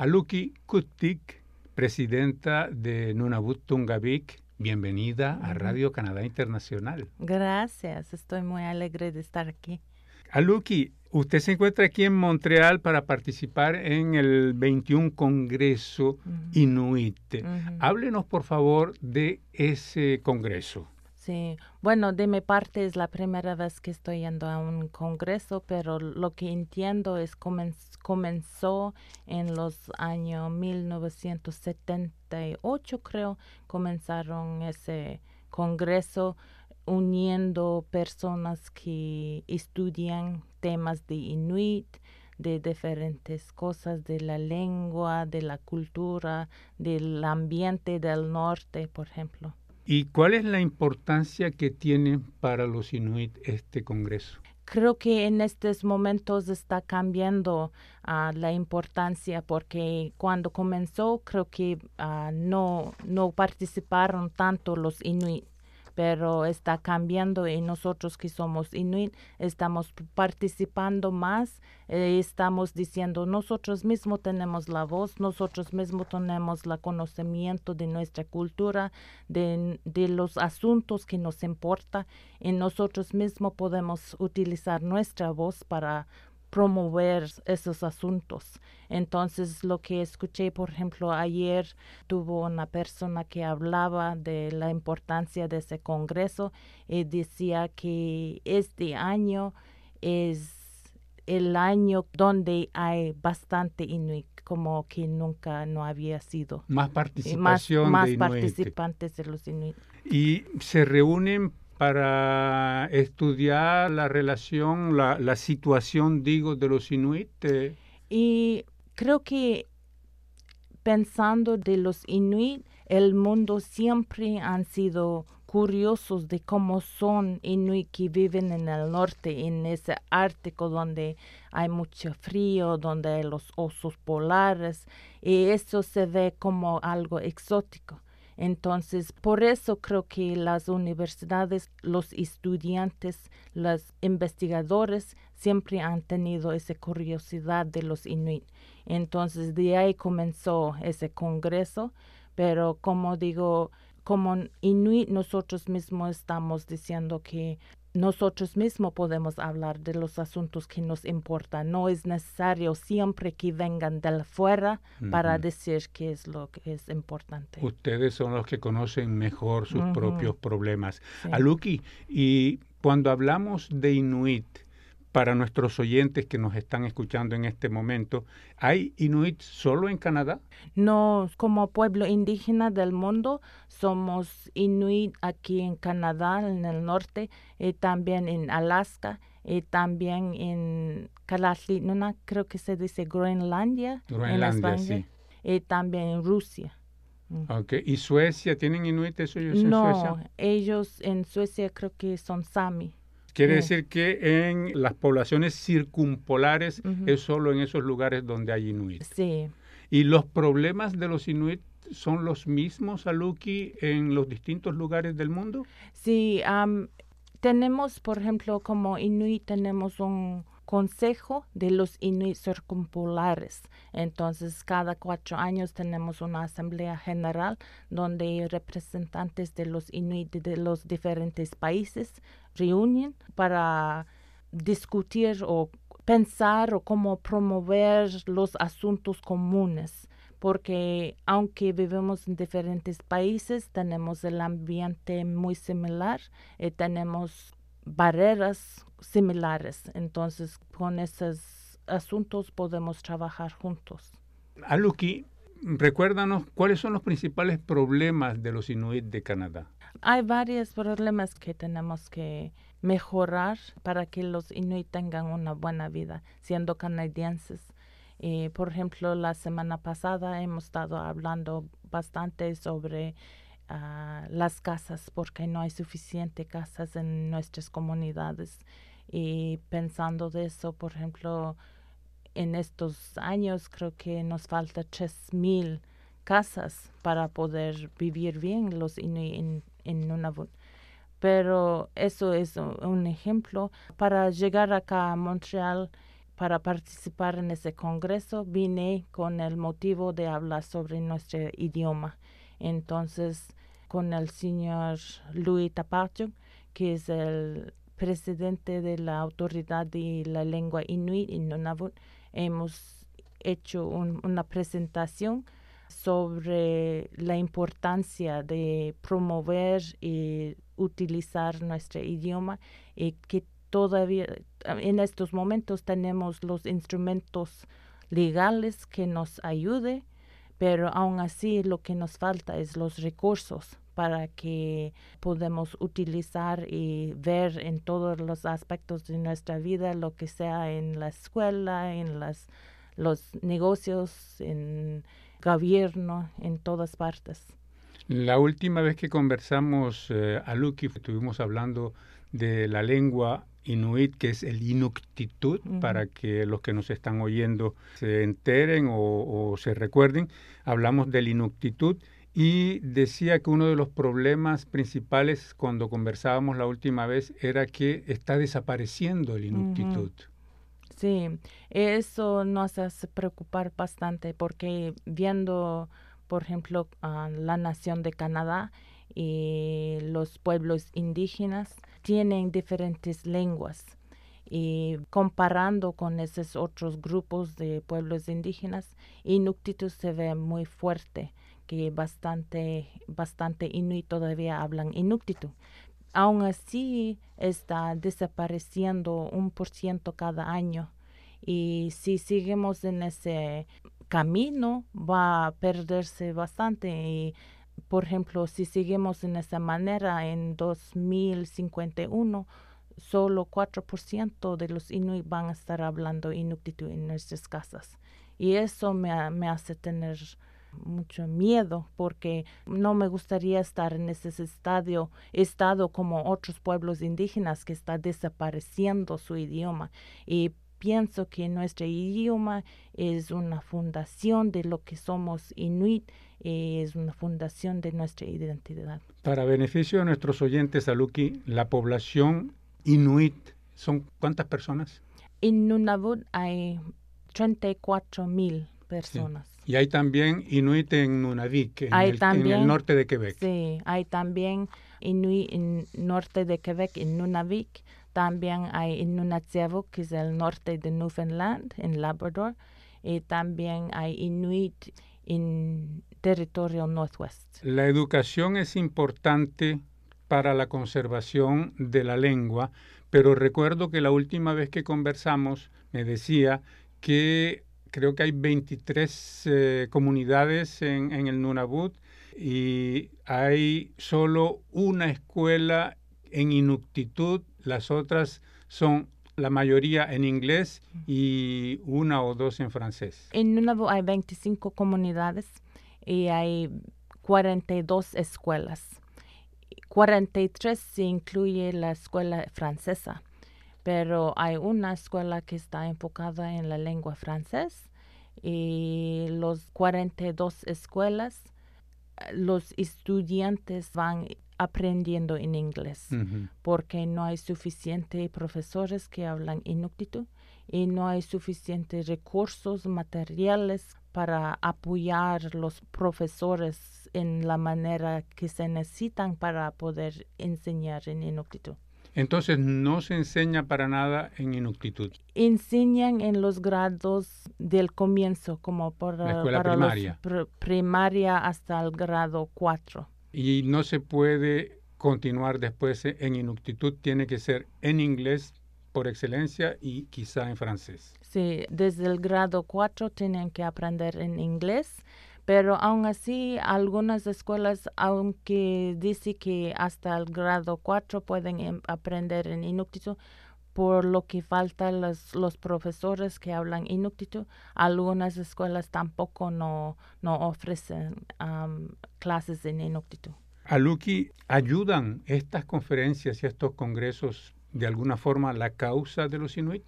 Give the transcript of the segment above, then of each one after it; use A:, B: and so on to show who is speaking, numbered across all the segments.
A: Aluki Kutik, presidenta de Nunavut Tungavik, bienvenida a Radio Canadá Internacional.
B: Gracias, estoy muy alegre de estar aquí.
A: Aluki, usted se encuentra aquí en Montreal para participar en el 21 Congreso Inuit. Háblenos, por favor, de ese congreso.
B: Sí, bueno, de mi parte es la primera vez que estoy yendo a un congreso, pero lo que entiendo es que comenzó en los años 1978, creo, comenzaron ese congreso uniendo personas que estudian temas de Inuit, de diferentes cosas, de la lengua, de la cultura, del ambiente del norte, por ejemplo.
A: ¿Y cuál es la importancia que tiene para los Inuit este Congreso?
B: Creo que en estos momentos está cambiando ah, la importancia porque cuando comenzó creo que ah, no, no participaron tanto los Inuit pero está cambiando y nosotros que somos inuit estamos participando más, eh, estamos diciendo nosotros mismos tenemos la voz, nosotros mismos tenemos el conocimiento de nuestra cultura, de, de los asuntos que nos importa y nosotros mismos podemos utilizar nuestra voz para promover esos asuntos. Entonces, lo que escuché, por ejemplo, ayer tuvo una persona que hablaba de la importancia de ese congreso y decía que este año es el año donde hay bastante inuit como que nunca no había sido.
A: Más participación
B: más, más participantes de los inuit.
A: Y se reúnen para estudiar la relación, la, situación, digo, de los inuit?
B: Y creo que pensando de los inuit, el mundo siempre han sido curiosos de cómo son inuit que viven en el norte, en ese Ártico donde hay mucho frío, donde hay los osos polares, y eso se ve como algo exótico. Entonces, por eso creo que las universidades, los estudiantes, los investigadores siempre han tenido esa curiosidad de los inuit. Entonces, de ahí comenzó ese congreso, pero como digo, como inuit nosotros mismos estamos diciendo que nosotros mismos podemos hablar de los asuntos que nos importan. No es necesario siempre que vengan de fuera para decir qué es lo que es importante.
A: Ustedes son los que conocen mejor sus propios problemas. Aluki, y cuando hablamos de Inuit, para nuestros oyentes que nos están escuchando en este momento, ¿hay inuit solo en Canadá?
B: No, como pueblo indígena del mundo, somos inuit aquí en Canadá, en el norte, y también en Alaska, y también en Kalatlinuna, creo que se dice Groenlandia.
A: Groenlandia, sí.
B: Y también en Rusia.
A: Mm. Okay. ¿Y Suecia? ¿Tienen inuit ellos en
B: no,
A: Suecia?
B: No, ellos en Suecia creo que son sami.
A: Quiere decir que en las poblaciones circumpolares es solo en esos lugares donde hay inuit.
B: Sí.
A: ¿Y los problemas de los inuit son los mismos, Aluki, en los distintos lugares del mundo?
B: Sí, tenemos, por ejemplo, como inuit, tenemos un Consejo de los Inuit Circumpolares. Entonces, cada cuatro años tenemos una asamblea general donde representantes de los Inuit de los diferentes países reúnen para discutir o pensar o cómo promover los asuntos comunes porque aunque vivimos en diferentes países, tenemos el ambiente muy similar y tenemos barreras similares. Entonces, con esos asuntos podemos trabajar juntos.
A: Aluki, recuérdanos cuáles son los principales problemas de los inuit de Canadá.
B: Hay varios problemas que tenemos que mejorar para que los inuit tengan una buena vida siendo canadienses. Eh, por ejemplo, la semana pasada hemos estado hablando bastante sobre las casas porque no hay suficiente casas en nuestras comunidades y pensando de eso por ejemplo en estos años creo que nos falta tres mil casas para poder vivir bien los en, en Nunavut pero eso es un ejemplo para llegar acá a Montreal para participar en ese congreso vine con el motivo de hablar sobre nuestro idioma. Entonces, con el señor Louis Tapacho, que es el presidente de la Autoridad de la Lengua Inuit en Nunavut, hemos hecho una presentación sobre la importancia de promover y utilizar nuestro idioma y que todavía en estos momentos tenemos los instrumentos legales que nos ayude, pero aún así lo que nos falta es los recursos para que podamos utilizar y ver en todos los aspectos de nuestra vida, lo que sea en la escuela, en las, los negocios, en gobierno, en todas partes.
A: La última vez que conversamos, eh, a Lucky, estuvimos hablando de la lengua inuit, que es el inuktitut, para que los que nos están oyendo se enteren o, o se recuerden. Hablamos del inuktitut y decía que uno de los problemas principales cuando conversábamos la última vez era que está desapareciendo el inuktitut.
B: Sí, eso nos hace preocupar bastante porque viendo, por ejemplo, la nación de Canadá y los pueblos indígenas tienen diferentes lenguas y comparando con esos otros grupos de pueblos indígenas, Inuktitut se ve muy fuerte, que bastante, bastante inuit todavía hablan Inuktitut aún así está desapareciendo un por ciento cada año. Y si seguimos en ese camino, va a perderse bastante. Por ejemplo, si seguimos en esa manera en 2051, solo 4% de los inuit van a estar hablando inuktitut en nuestras casas. Y eso me, me hace tener mucho miedo porque no me gustaría estar en ese estadio, estado como otros pueblos indígenas que está desapareciendo su idioma y pienso que nuestro idioma es una fundación de lo que somos inuit, es una fundación de nuestra identidad.
A: Para beneficio de nuestros oyentes, Aluki, la población inuit son cuántas personas?
B: En Nunavut hay 34 mil personas.
A: Y hay también Inuit en Nunavik, en, el, norte de Quebec.
B: Sí, hay también Inuit en norte de Quebec, en Nunavik. También hay en Nunatsiavut, que es el norte de Newfoundland, en Labrador. Y también hay Inuit en territorio northwest.
A: La educación es importante para la conservación de la lengua, pero recuerdo que la última vez que conversamos me decía que creo que hay 23 eh, comunidades en, el Nunavut y hay solo una escuela en Inuktitut, las otras son la mayoría en inglés y una o dos en francés.
B: En Nunavut hay 25 comunidades y hay 42 escuelas. 43 se incluye la escuela francesa pero hay una escuela que está enfocada en la lengua francés y los 42 escuelas los estudiantes van aprendiendo en inglés porque no hay suficientes profesores que hablan inuktitut y no hay suficientes recursos materiales para apoyar los profesores en la manera que se necesitan para poder enseñar en inuktitut.
A: Entonces no se enseña para nada en Inuktitut.
B: Enseñan en los grados del comienzo, como por,
A: la escuela primaria.
B: primaria hasta el grado 4.
A: Y no se puede continuar después en Inuktitut, tiene que ser en inglés por excelencia y quizá en francés.
B: Sí, desde el grado 4 tienen que aprender en inglés pero aún así algunas escuelas, aunque dice que hasta el grado 4 pueden em, aprender en Inuktitut, por lo que faltan los, los profesores que hablan Inuktitut, algunas escuelas tampoco no, no ofrecen clases en Inuktitut.
A: Aluki, ¿ayudan estas conferencias y estos congresos de alguna forma la causa de los Inuit?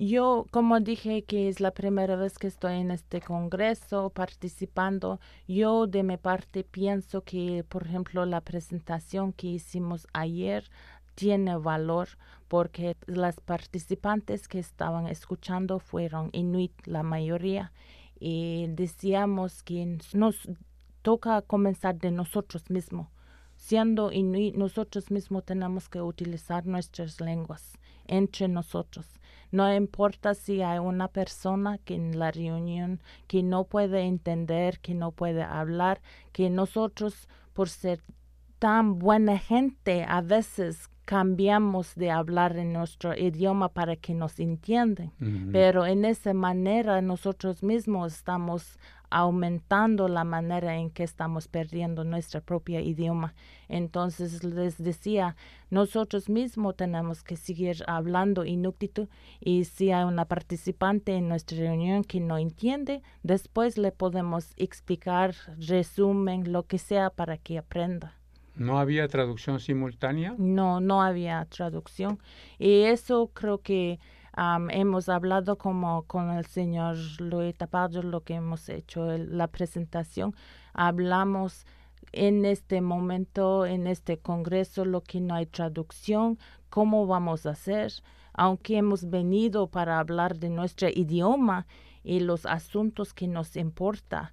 B: Yo, como dije que es la primera vez que estoy en este congreso participando, yo de mi parte pienso que, por ejemplo, la presentación que hicimos ayer tiene valor porque las participantes que estaban escuchando fueron inuit la mayoría y decíamos que nos toca comenzar de nosotros mismos. Siendo inuit, nosotros mismos tenemos que utilizar nuestras lenguas entre nosotros. No importa si hay una persona que en la reunión que no puede entender, que no puede hablar, que nosotros por ser tan buena gente a veces cambiamos de hablar en nuestro idioma para que nos entiendan, pero en esa manera nosotros mismos estamos aumentando la manera en que estamos perdiendo nuestro propio idioma. Entonces les decía, nosotros mismos tenemos que seguir hablando inuktitut y si hay una participante en nuestra reunión que no entiende, después le podemos explicar, resumen, lo que sea para que aprenda.
A: ¿No había traducción simultánea?
B: No, no había traducción. Y eso creo que hemos hablado como con el señor Luis Tapardo, lo que hemos hecho, la presentación. Hablamos en este momento, en este congreso, lo que no hay traducción, cómo vamos a hacer, aunque hemos venido para hablar de nuestro idioma y los asuntos que nos importa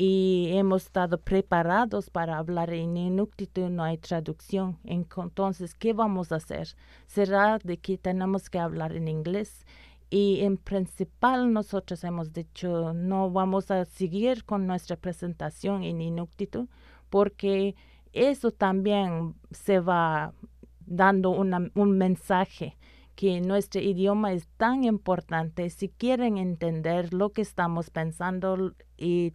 B: y hemos estado preparados para hablar en Inuktitut, no hay traducción. Entonces, ¿qué vamos a hacer? Será de que tenemos que hablar en inglés. Y en principal nosotros hemos dicho, no vamos a seguir con nuestra presentación en Inuktitut, porque eso también se va dando un mensaje que nuestro idioma es tan importante. Si quieren entender lo que estamos pensando y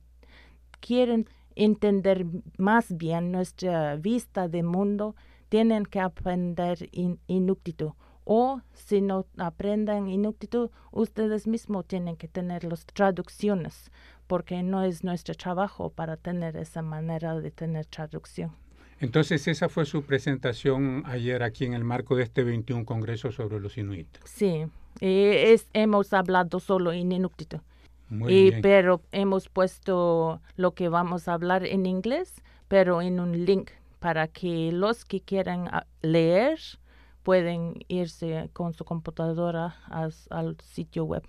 B: quieren entender más bien nuestra vista de mundo, tienen que aprender in, O si no aprenden Inuktitut, ustedes mismos tienen que tener las traducciones, porque no es nuestro trabajo para tener esa manera de tener traducción.
A: Entonces, esa fue su presentación ayer aquí en el marco de este 21 Congreso sobre los Inuit.
B: Sí, es, hemos hablado solo en Y, Pero hemos puesto lo que vamos a hablar en inglés, pero en un link para que los que quieran ah, leer pueden irse con su computadora al sitio web.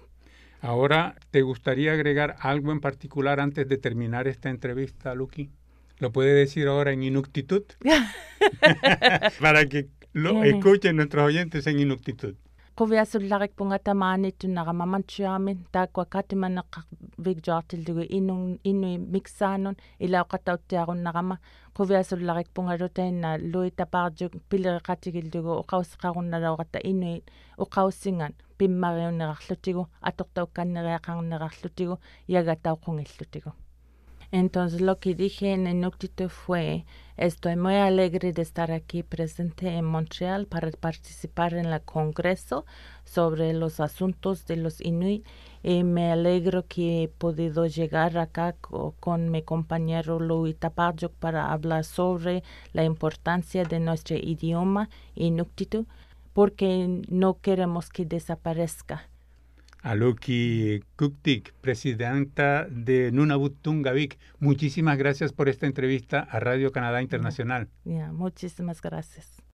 A: Ahora, ¿te gustaría agregar algo en particular antes de terminar esta entrevista, Lucky? ¿Lo puede decir ahora en Inuktitut? para que lo escuchen nuestros oyentes en quviasullarek
B: pungatamaaniittunnaramamantsiarmin taakkuakkaatimanneqqaq vigjoartillugu innun innui miksaanun ilaaqatauttiarunnarama quviasullarek pungalutainna lui tapaarjuk pileriqatigillugu oqausqarunnalauqatta innui oqaussingan pimmariunnerarlutigu atortaukkannereaqarnerarlutigu yagatauqungillutigu Entonces lo que dije en el noctito fue estoy muy alegre de estar aquí presente en Montreal para participar en el Congreso sobre los asuntos de los Inuit y me alegro que he podido llegar acá con mi compañero Louis Tapajok para hablar sobre la importancia de nuestro idioma Inuktitut porque no queremos que desaparezca
A: Aluki Kuktik, presidenta de Nunavut Tungavik, muchísimas gracias por esta entrevista a Radio Canadá Internacional.
B: muchísimas gracias.